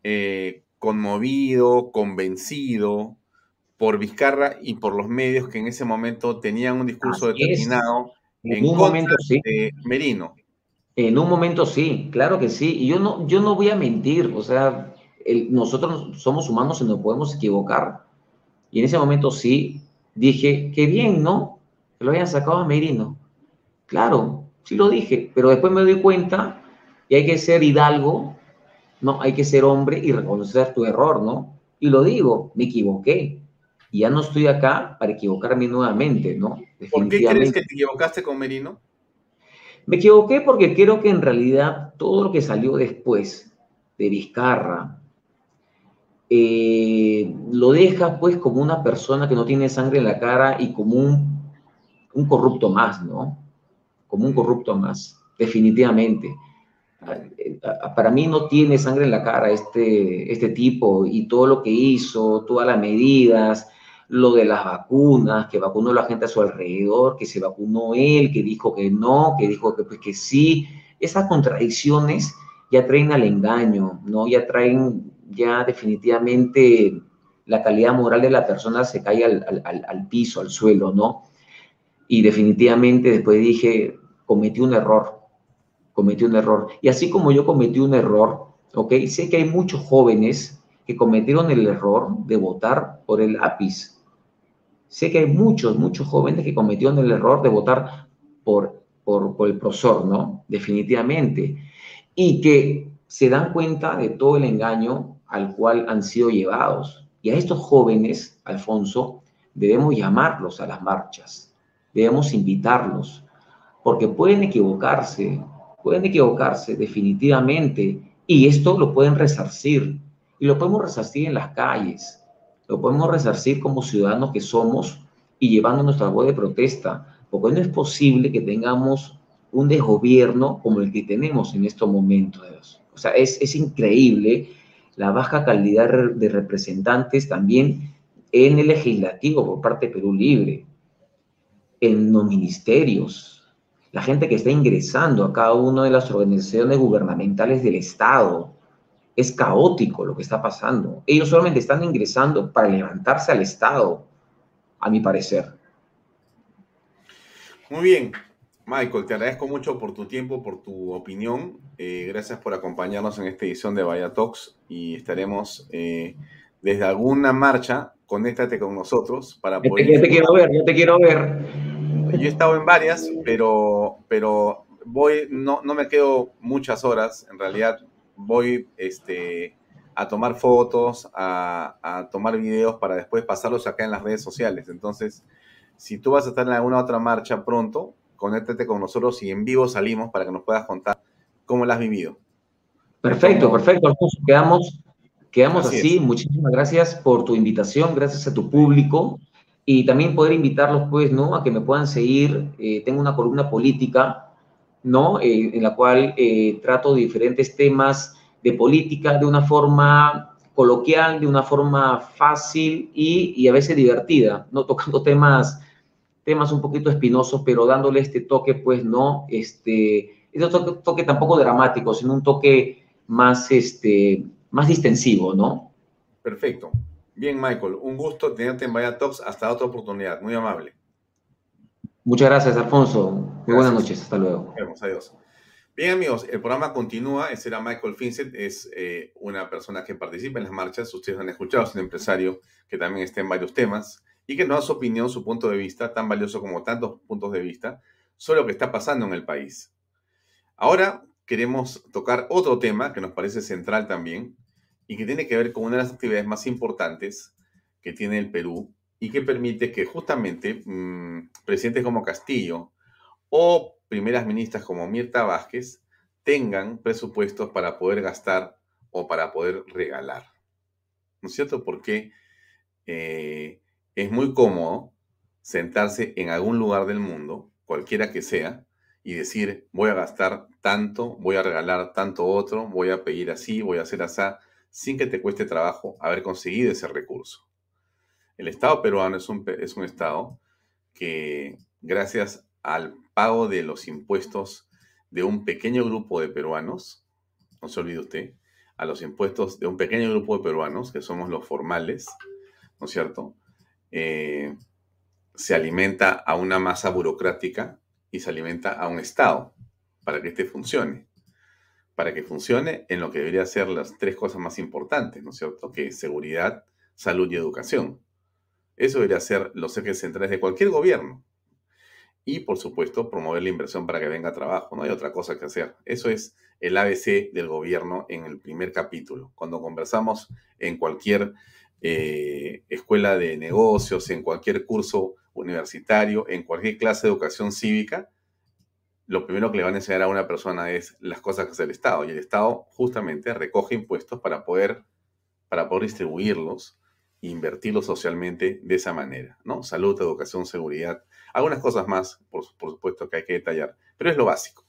eh, conmovido, convencido por Vizcarra y por los medios que en ese momento tenían un discurso determinado en, un momento sí. de Merino. En un momento sí, claro que sí. Y yo no, yo no voy a mentir, o sea, nosotros somos humanos y nos podemos equivocar. Y en ese momento sí dije, qué bien, ¿no? Que lo hayan sacado a Merino. Claro, sí lo dije, pero después me doy cuenta y hay que ser hidalgo no, hay que ser hombre y reconocer tu error, ¿no? Y lo digo, me equivoqué. Y ya no estoy acá para equivocarme nuevamente, ¿no? ¿Por qué crees que te equivocaste con Merino? Me equivoqué porque creo que en realidad todo lo que salió después de Vizcarra eh, lo deja pues como una persona que no tiene sangre en la cara y como un, un corrupto más, ¿no? Como un corrupto más, definitivamente para mí no tiene sangre en la cara este, este tipo y todo lo que hizo, todas las medidas, lo de las vacunas, que vacunó la gente a su alrededor, que se vacunó él, que dijo que no, que dijo que, pues, que sí. Esas contradicciones ya traen al engaño, ¿no? Ya traen, ya definitivamente la calidad moral de la persona se cae al, al, al piso, al suelo, ¿no? Y definitivamente después dije, cometí un error, cometí un error. Y así como yo cometí un error, ¿ok? Sé que hay muchos jóvenes que cometieron el error de votar por el lápiz. Sé que hay muchos, muchos jóvenes que cometieron el error de votar por, por, por el profesor, ¿no? Definitivamente. Y que se dan cuenta de todo el engaño al cual han sido llevados. Y a estos jóvenes, Alfonso, debemos llamarlos a las marchas, debemos invitarlos, porque pueden equivocarse, pueden equivocarse definitivamente y esto lo pueden resarcir y lo podemos resarcir en las calles, lo podemos resarcir como ciudadanos que somos y llevando nuestra voz de protesta, porque no es posible que tengamos un desgobierno como el que tenemos en estos momentos. O sea, es, es increíble la baja calidad de representantes también en el legislativo por parte de Perú Libre, en los ministerios, la gente que está ingresando a cada una de las organizaciones gubernamentales del Estado. Es caótico lo que está pasando. Ellos solamente están ingresando para levantarse al Estado, a mi parecer. Muy bien, Michael, te agradezco mucho por tu tiempo, por tu opinión. Eh, gracias por acompañarnos en esta edición de Vaya Talks y estaremos eh, desde alguna marcha. Conéctate con nosotros para poder. Ya te, quiero ver, ya te quiero ver. Yo he estado en varias, pero, pero voy, no, no me quedo muchas horas. En realidad, voy este, a tomar fotos, a, a tomar videos para después pasarlos acá en las redes sociales. Entonces, si tú vas a estar en alguna otra marcha pronto, conéctate con nosotros y en vivo salimos para que nos puedas contar cómo la has vivido. Perfecto, perfecto, Alfonso. Quedamos, quedamos así. Muchísimas gracias por tu invitación, gracias a tu público y también poder invitarlos, pues, ¿no? A que me puedan seguir. Eh, tengo una columna política, ¿no? Eh, en la cual eh, trato diferentes temas de política de una forma coloquial, de una forma fácil y, y a veces divertida, ¿no? Tocando temas temas un poquito espinosos, pero dándole este toque, pues no, este, este toque, toque tampoco dramático, sino un toque más, este, más distensivo, ¿no? Perfecto. Bien, Michael, un gusto tenerte en Vaya Talks. Hasta otra oportunidad. Muy amable. Muchas gracias, Alfonso. Muy buenas noches. Hasta luego. Vemos, adiós. Bien, amigos, el programa continúa. Ese era Michael Finset. Es eh, una persona que participa en las marchas. Ustedes han escuchado, es un empresario que también está en varios temas y que nos da su opinión, su punto de vista, tan valioso como tantos puntos de vista, sobre lo que está pasando en el país. Ahora queremos tocar otro tema que nos parece central también y que tiene que ver con una de las actividades más importantes que tiene el Perú y que permite que justamente mmm, presidentes como Castillo o primeras ministras como Mirta Vázquez tengan presupuestos para poder gastar o para poder regalar. ¿No es cierto? Porque eh, es muy cómodo sentarse en algún lugar del mundo, cualquiera que sea, y decir, voy a gastar tanto, voy a regalar tanto otro, voy a pedir así, voy a hacer así, sin que te cueste trabajo haber conseguido ese recurso. El Estado peruano es un, es un Estado que, gracias al pago de los impuestos de un pequeño grupo de peruanos, no se olvide usted, a los impuestos de un pequeño grupo de peruanos, que somos los formales, ¿no es cierto? Eh, se alimenta a una masa burocrática y se alimenta a un Estado para que éste funcione. Para que funcione en lo que debería ser las tres cosas más importantes, ¿no es cierto? Que es seguridad, salud y educación. Eso debería ser los ejes centrales de cualquier gobierno. Y, por supuesto, promover la inversión para que venga trabajo. No hay otra cosa que hacer. Eso es el ABC del gobierno en el primer capítulo. Cuando conversamos en cualquier eh, escuela de negocios, en cualquier curso universitario, en cualquier clase de educación cívica, lo primero que le van a enseñar a una persona es las cosas que hace el Estado. Y el Estado justamente recoge impuestos para poder, para poder distribuirlos e invertirlos socialmente de esa manera, ¿no? Salud, educación, seguridad, algunas cosas más, por, por supuesto, que hay que detallar, pero es lo básico.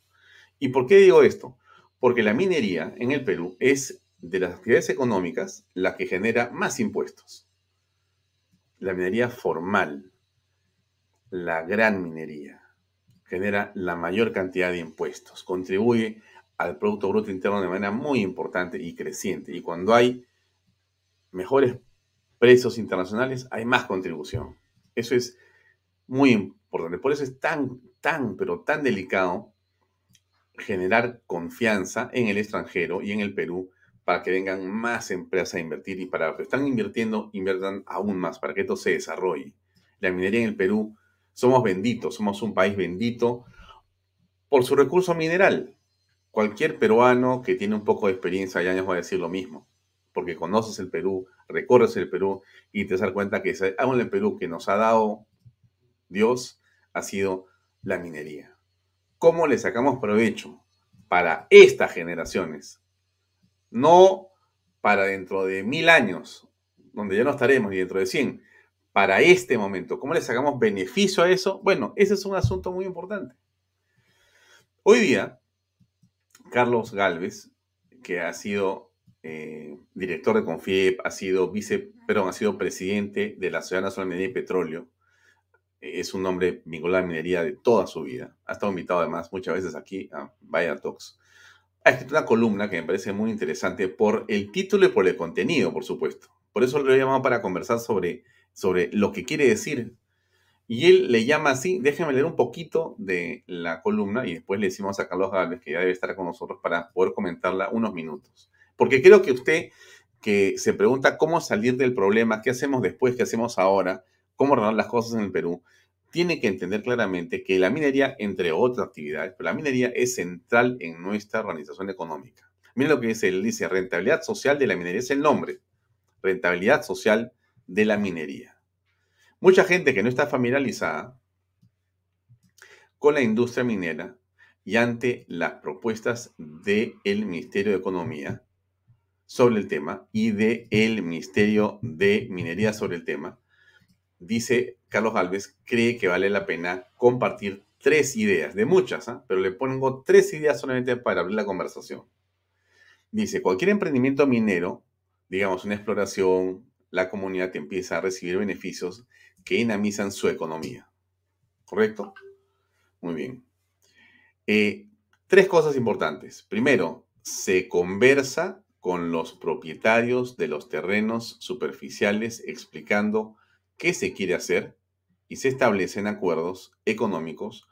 ¿Y por qué digo esto? Porque la minería en el Perú es de las actividades económicas la que genera más impuestos. La minería formal, la gran minería, genera la mayor cantidad de impuestos, contribuye al Producto Bruto Interno de manera muy importante y creciente. Y cuando hay mejores precios internacionales, hay más contribución. Eso es muy importante. Por eso es tan, tan, pero tan delicado generar confianza en el extranjero y en el Perú para que vengan más empresas a invertir y para los que están invirtiendo, inviertan aún más, para que esto se desarrolle. La minería en el Perú, somos benditos, somos un país bendito por su recurso mineral. Cualquier peruano que tiene un poco de experiencia ya años va a decir lo mismo, porque conoces el Perú, recorres el Perú y te das cuenta que aún el Perú que nos ha dado Dios ha sido la minería. ¿Cómo le sacamos provecho para estas generaciones? no para dentro de mil años, donde ya no estaremos, y dentro de cien, para este momento. ¿Cómo le sacamos beneficio a eso? Bueno, ese es un asunto muy importante. Hoy día, Carlos Galvez, que ha sido eh, director de Confiep, ha sido vice, perdón, ha sido presidente de la Sociedad Nacional de Minería y Petróleo, es un hombre vinculado a la minería de toda su vida. Ha estado invitado además muchas veces aquí a Vaya Talks. Ha escrito una columna que me parece muy interesante por el título y por el contenido, por supuesto. Por eso lo he para conversar sobre, sobre lo que quiere decir. Y él le llama así, déjenme leer un poquito de la columna y después le decimos a Carlos Gálvez, que ya debe estar con nosotros para poder comentarla unos minutos. Porque creo que usted que se pregunta cómo salir del problema, qué hacemos después, qué hacemos ahora, cómo ordenar las cosas en el Perú, tiene que entender claramente que la minería, entre otras actividades, pero la minería es central en nuestra organización económica. Miren lo que dice, dice, rentabilidad social de la minería, es el nombre, rentabilidad social de la minería. Mucha gente que no está familiarizada con la industria minera y ante las propuestas del Ministerio de Economía sobre el tema y del Ministerio de Minería sobre el tema, dice Carlos Alves, cree que vale la pena compartir tres ideas, de muchas, ¿ah? pero le pongo tres ideas solamente para abrir la conversación. Dice, cualquier emprendimiento minero, digamos una exploración, la comunidad empieza a recibir beneficios que dinamizan su economía. ¿Correcto? Muy bien. Eh, tres cosas importantes. Primero, se conversa con los propietarios de los terrenos superficiales explicando qué se quiere hacer y se establecen acuerdos económicos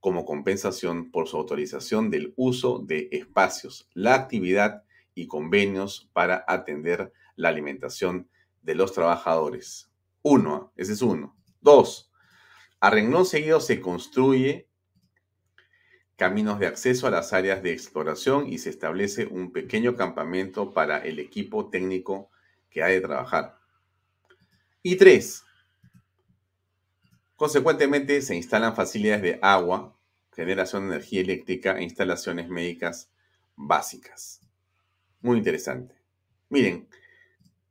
como compensación por su autorización del uso de espacios, la actividad y convenios para atender la alimentación de los trabajadores. Uno, ese es uno. Dos, a renglón seguido se construye caminos de acceso a las áreas de exploración y se establece un pequeño campamento para el equipo técnico que ha de trabajar. Y tres, consecuentemente se instalan facilidades de agua, generación de energía eléctrica e instalaciones médicas básicas. Muy interesante. Miren,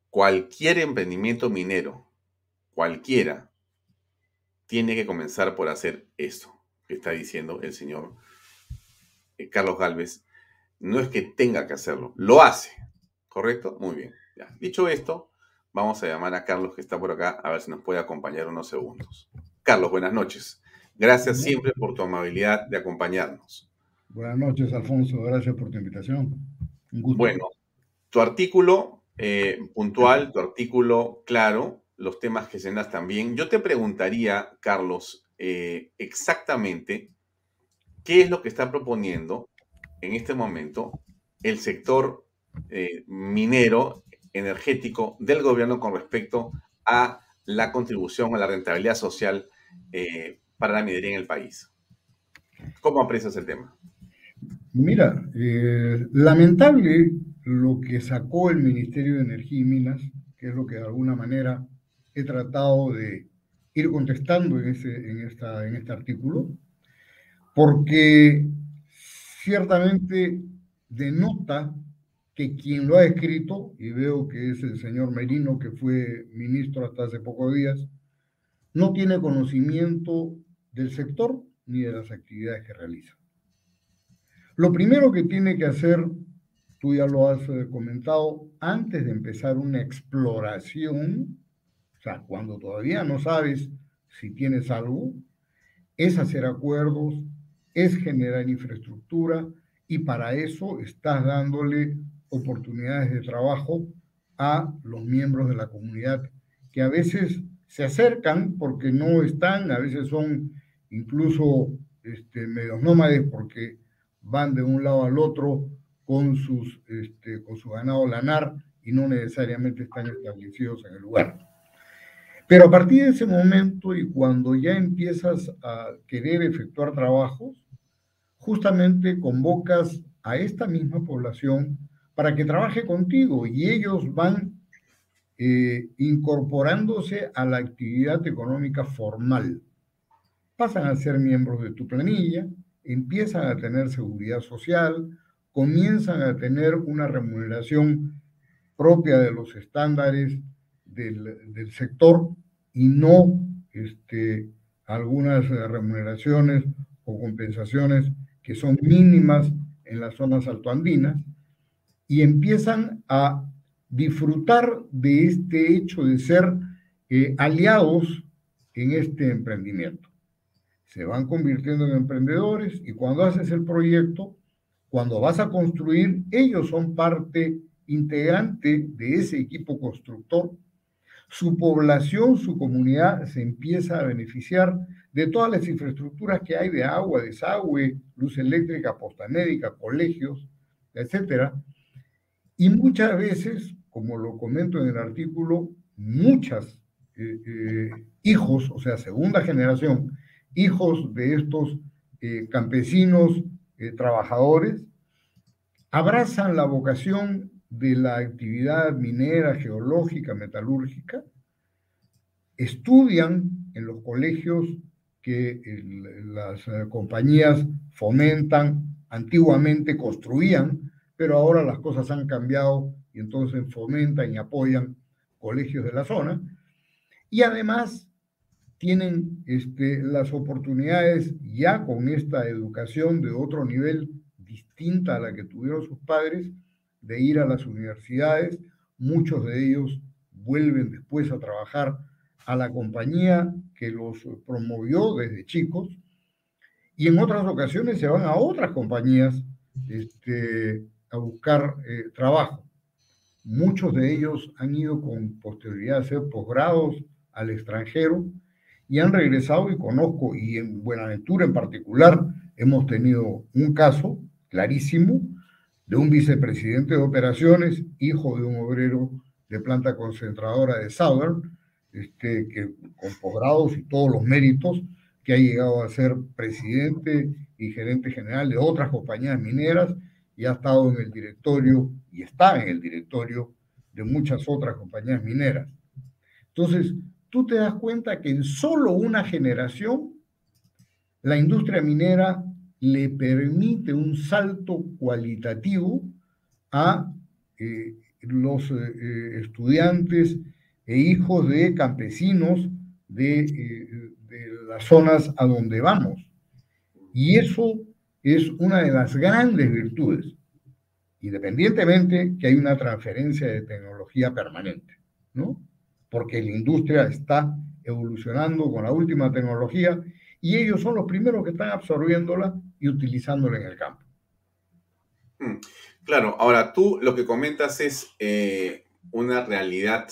cualquier emprendimiento minero, cualquiera, tiene que comenzar por hacer eso que está diciendo el señor Carlos Galvez. No es que tenga que hacerlo, lo hace. ¿Correcto? Muy bien. Dicho esto, Vamos a llamar a Carlos que está por acá a ver si nos puede acompañar unos segundos. Carlos, buenas noches. Gracias siempre por tu amabilidad de acompañarnos. Buenas noches, Alfonso. Gracias por tu invitación. Un gusto. Bueno, tu artículo eh, puntual, tu artículo claro, los temas que llenas también. Yo te preguntaría, Carlos, eh, exactamente qué es lo que está proponiendo en este momento el sector eh, minero energético del gobierno con respecto a la contribución a la rentabilidad social eh, para la minería en el país. ¿Cómo aprecias el tema? Mira, eh, lamentable lo que sacó el Ministerio de Energía y Minas, que es lo que de alguna manera he tratado de ir contestando en, este artículo, porque ciertamente denota que quien lo ha escrito, y veo que es el señor Merino, que fue ministro hasta hace pocos días, no tiene conocimiento del sector ni de las actividades que realiza. Lo primero que tiene que hacer, tú ya lo has eh, comentado, antes de empezar una exploración, o sea, cuando todavía no sabes si tienes algo, es hacer acuerdos, es generar infraestructura y para eso estás dándole oportunidades de trabajo a los miembros de la comunidad que a veces se acercan porque no están, a veces son incluso este, medios nómades porque van de un lado al otro con, sus, este, con su ganado lanar y no necesariamente están establecidos en el lugar. Pero a partir de ese momento y cuando ya empiezas a querer efectuar trabajos, justamente convocas a esta misma población para que trabaje contigo y ellos van eh, incorporándose a la actividad económica formal. Pasan a ser miembros de tu planilla, empiezan a tener seguridad social, comienzan a tener una remuneración propia de los estándares del, del sector y no este, algunas remuneraciones o compensaciones que son mínimas en las zonas altoandinas y empiezan a disfrutar de este hecho de ser eh, aliados en este emprendimiento. Se van convirtiendo en emprendedores y cuando haces el proyecto, cuando vas a construir, ellos son parte integrante de ese equipo constructor. Su población, su comunidad se empieza a beneficiar de todas las infraestructuras que hay de agua, desagüe, luz eléctrica, posta médica, colegios, etcétera. Y muchas veces, como lo comento en el artículo, muchas eh, eh, hijos, o sea, segunda generación, hijos de estos eh, campesinos trabajadores, abrazan la vocación de la actividad minera, geológica, metalúrgica, estudian en los colegios que las compañías fomentan, antiguamente construían, pero ahora las cosas han cambiado y entonces fomentan y apoyan colegios de la zona. Y además tienen este, las oportunidades ya con esta educación de otro nivel distinta a la que tuvieron sus padres, de ir a las universidades. Muchos de ellos vuelven después a trabajar a la compañía que los promovió desde chicos y en otras ocasiones se van a otras compañías este, a buscar eh, trabajo. Muchos de ellos han ido con posterioridad a hacer posgrados al extranjero y han regresado y conozco, y en Buenaventura en particular, hemos tenido un caso clarísimo de un vicepresidente de operaciones, hijo de un obrero de planta concentradora de Southern, este, que, con posgrados y todos los méritos, que ha llegado a ser presidente y gerente general de otras compañías mineras y ha estado en el directorio y está en el directorio de muchas otras compañías mineras. Entonces, tú te das cuenta que en solo una generación la industria minera le permite un salto cualitativo a eh, los eh, eh, estudiantes e hijos de campesinos de, de, las zonas a donde vamos. Y eso es una de las grandes virtudes, independientemente que hay una transferencia de tecnología permanente, ¿no? Porque la industria está evolucionando con la última tecnología y ellos son los primeros que están absorbiéndola y utilizándola en el campo. Mm, claro, ahora tú lo que comentas es eh, una realidad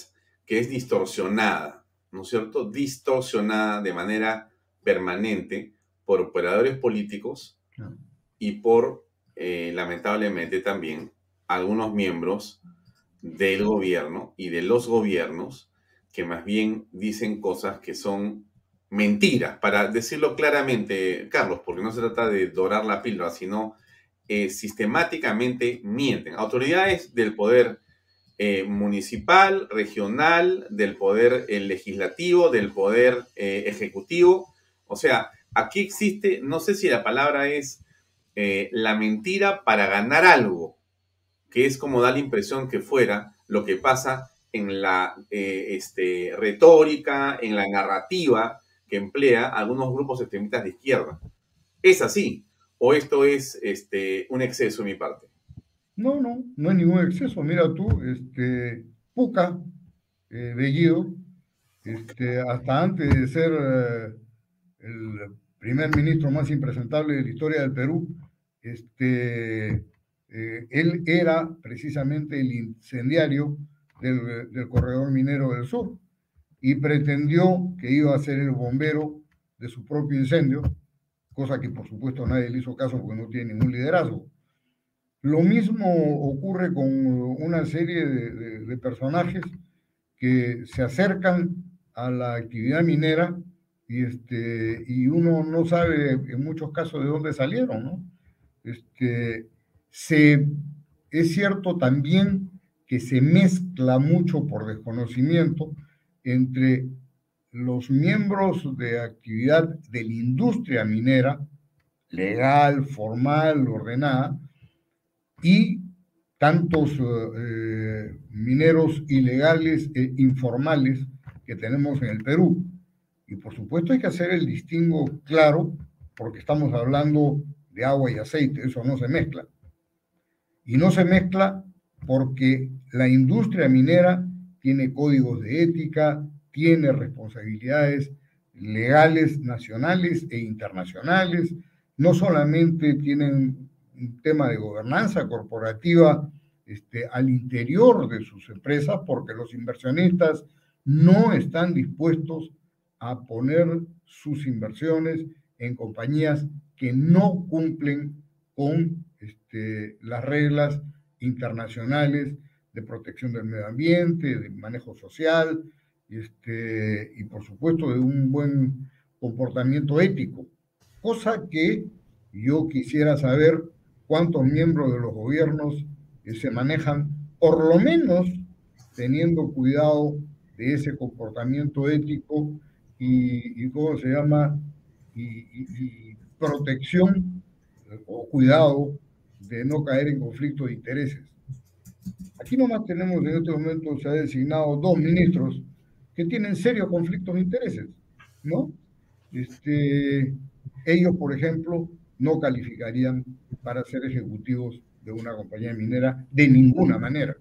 que es distorsionada, ¿no es cierto? Distorsionada de manera permanente por operadores políticos y por, eh, lamentablemente también, algunos miembros del gobierno y de los gobiernos que más bien dicen cosas que son mentiras, para decirlo claramente, Carlos, porque no se trata de dorar la píldora, sino eh, sistemáticamente mienten. Autoridades del poder eh, municipal, regional, del poder eh, legislativo, del poder ejecutivo. O sea, aquí existe, no sé si la palabra es la mentira para ganar algo, que es como da la impresión que fuera lo que pasa en la este, retórica, en la narrativa que emplea algunos grupos extremistas de izquierda. ¿Es así? ¿O esto es este, un exceso de mi parte? No, no, no es ningún exceso. Mira tú, este, Puca, eh, Bellido, este, hasta antes de ser eh, el primer ministro más impresentable de la historia del Perú, este, eh, él era precisamente el incendiario del, del corredor minero del sur y pretendió que iba a ser el bombero de su propio incendio, cosa que por supuesto nadie le hizo caso porque no tiene ningún liderazgo. Lo mismo ocurre con una serie de, personajes que se acercan a la actividad minera y, este, y uno no sabe en muchos casos de dónde salieron, ¿no? Este, se, es cierto también que se mezcla mucho por desconocimiento entre los miembros de actividad de la industria minera, legal, formal, ordenada, y tantos eh, mineros ilegales e informales que tenemos en el Perú. Y por supuesto hay que hacer el distingo claro, porque estamos hablando de agua y aceite, eso no se mezcla. Y no se mezcla porque la industria minera tiene códigos de ética, tiene responsabilidades legales nacionales e internacionales, no solamente tienen un tema de gobernanza corporativa este, al interior de sus empresas, porque los inversionistas no están dispuestos a poner sus inversiones en compañías que no cumplen con este, las reglas internacionales de protección del medio ambiente, de manejo social, este, y por supuesto de un buen comportamiento ético, cosa que yo quisiera saber cuántos miembros de los gobiernos se manejan, por lo menos teniendo cuidado de ese comportamiento ético y, ¿cómo se llama? Y, protección o cuidado de no caer en conflicto de intereses. Aquí nomás tenemos en este momento, se ha designado dos ministros que tienen serios conflictos de intereses, ¿no? Este, ellos, por ejemplo, no calificarían para ser ejecutivos de una compañía minera de ninguna manera.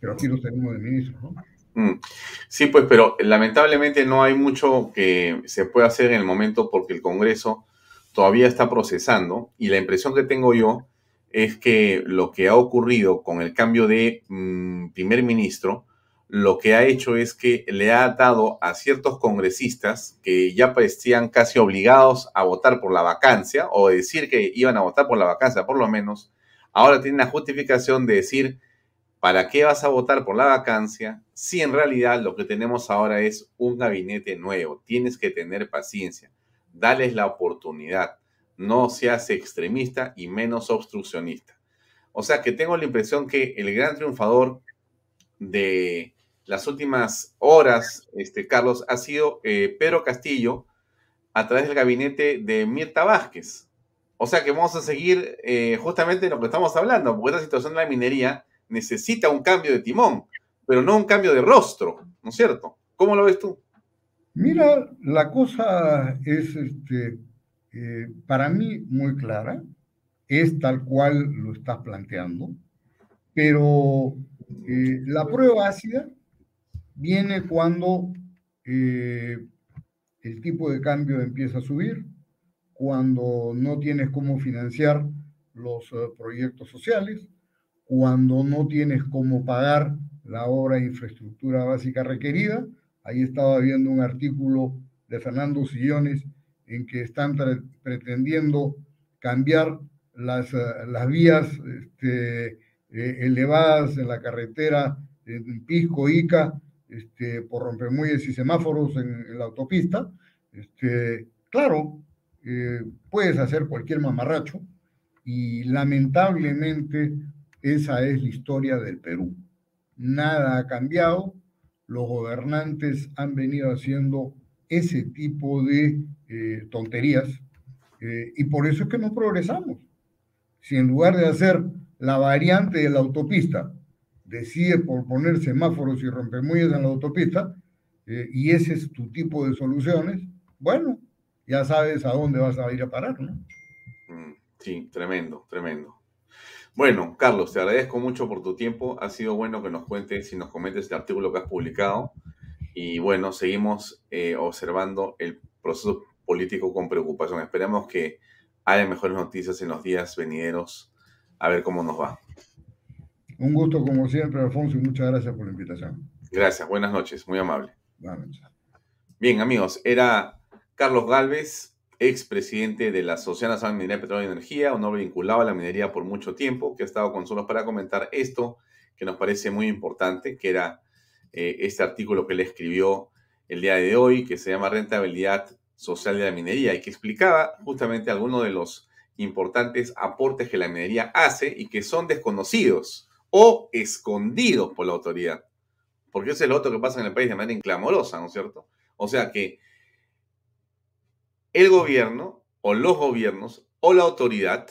Pero aquí los tenemos de ministros, ¿no? Mm. Sí, pues, pero lamentablemente no hay mucho que se pueda hacer en el momento porque el Congreso todavía está procesando y la impresión que tengo yo es que lo que ha ocurrido con el cambio de mm, primer ministro lo que ha hecho es que le ha dado a ciertos congresistas que ya parecían casi obligados a votar por la vacancia o decir que iban a votar por la vacancia por lo menos, ahora tienen la justificación de decir, ¿para qué vas a votar por la vacancia si en realidad lo que tenemos ahora es un gabinete nuevo? Tienes que tener paciencia, dales la oportunidad, no seas extremista y menos obstruccionista. O sea que tengo la impresión que el gran triunfador de las últimas horas, este, Carlos, ha sido eh, Pedro Castillo a través del gabinete de Mirta Vázquez. O sea que vamos a seguir eh, justamente lo que estamos hablando, porque esta situación de la minería necesita un cambio de timón, pero no un cambio de rostro, ¿no es cierto? ¿Cómo lo ves tú? Mira, la cosa es este, eh, para mí muy clara, es tal cual lo estás planteando, pero la prueba ácida viene cuando eh, el tipo de cambio empieza a subir, cuando no tienes cómo financiar los eh, proyectos sociales, cuando no tienes cómo pagar la obra de infraestructura básica requerida. Ahí estaba viendo un artículo de Fernando Sillones en que están pretendiendo cambiar las, eh, las vías este, elevadas en la carretera en Pisco, Ica, este, por rompemuelles y semáforos en, la autopista, este, claro, eh, puedes hacer cualquier mamarracho y lamentablemente esa es la historia del Perú. Nada ha cambiado, los gobernantes han venido haciendo ese tipo de eh, tonterías eh, y por eso es que no progresamos. Si en lugar de hacer la variante de la autopista decide por poner semáforos y rompemuelles en la autopista, eh, y ese es tu tipo de soluciones, bueno, ya sabes a dónde vas a ir a parar, ¿no? Mm, sí, tremendo, tremendo. Bueno, Carlos, te agradezco mucho por tu tiempo. Ha sido bueno que nos cuentes y nos comentes el artículo que has publicado. Y bueno, seguimos eh, observando el proceso político con preocupación. Esperamos que haya mejores noticias en los días venideros. A ver cómo nos va. Un gusto como siempre, Alfonso, y muchas gracias por la invitación. Gracias, buenas noches, muy amable. Bien, amigos, era Carlos Galvez, expresidente de la Sociedad Nacional de Minería, Petróleo y Energía, un hombre vinculado a la minería por mucho tiempo, que ha estado con nosotros para comentar esto que nos parece muy importante, que era eh, este artículo que le escribió el día de hoy, que se llama Rentabilidad Social de la Minería, y que explicaba justamente algunos de los importantes aportes que la minería hace y que son desconocidos o escondidos por la autoridad. Porque ese es lo otro que pasa en el país de manera inclamorosa, ¿no es cierto? O sea que el gobierno o los gobiernos o la autoridad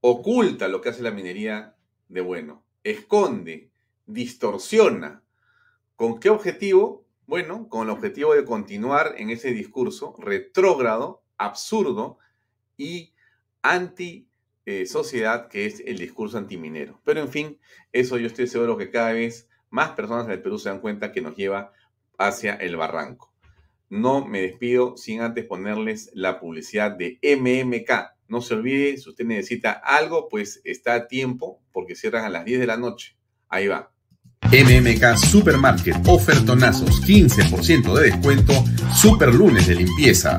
oculta lo que hace la minería de bueno, esconde, distorsiona. ¿Con qué objetivo? Bueno, con el objetivo de continuar en ese discurso retrógrado, absurdo y anti eh, sociedad que es el discurso antiminero. Pero en fin, eso yo estoy seguro que cada vez más personas en el Perú se dan cuenta que nos lleva hacia el barranco. No me despido sin antes ponerles la publicidad de MMK. No se olvide, si usted necesita algo, pues está a tiempo porque cierran a las 10 de la noche. Ahí va. MMK Supermarket, ofertonazos, 15% de descuento, super lunes de limpieza.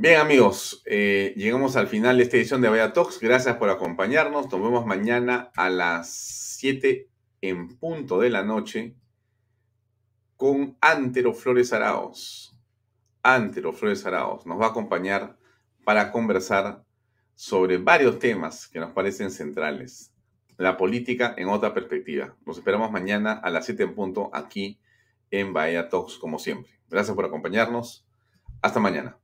Bien amigos, eh, llegamos al final de esta edición de Vaya Talks. Gracias por acompañarnos. Nos vemos mañana a las 7 en punto de la noche con Antero Flores Araos. Antero Flores Araos nos va a acompañar para conversar sobre varios temas que nos parecen centrales. La política en otra perspectiva. Nos esperamos mañana a las 7 en punto aquí en Bahía Talks, como siempre. Gracias por acompañarnos. Hasta mañana.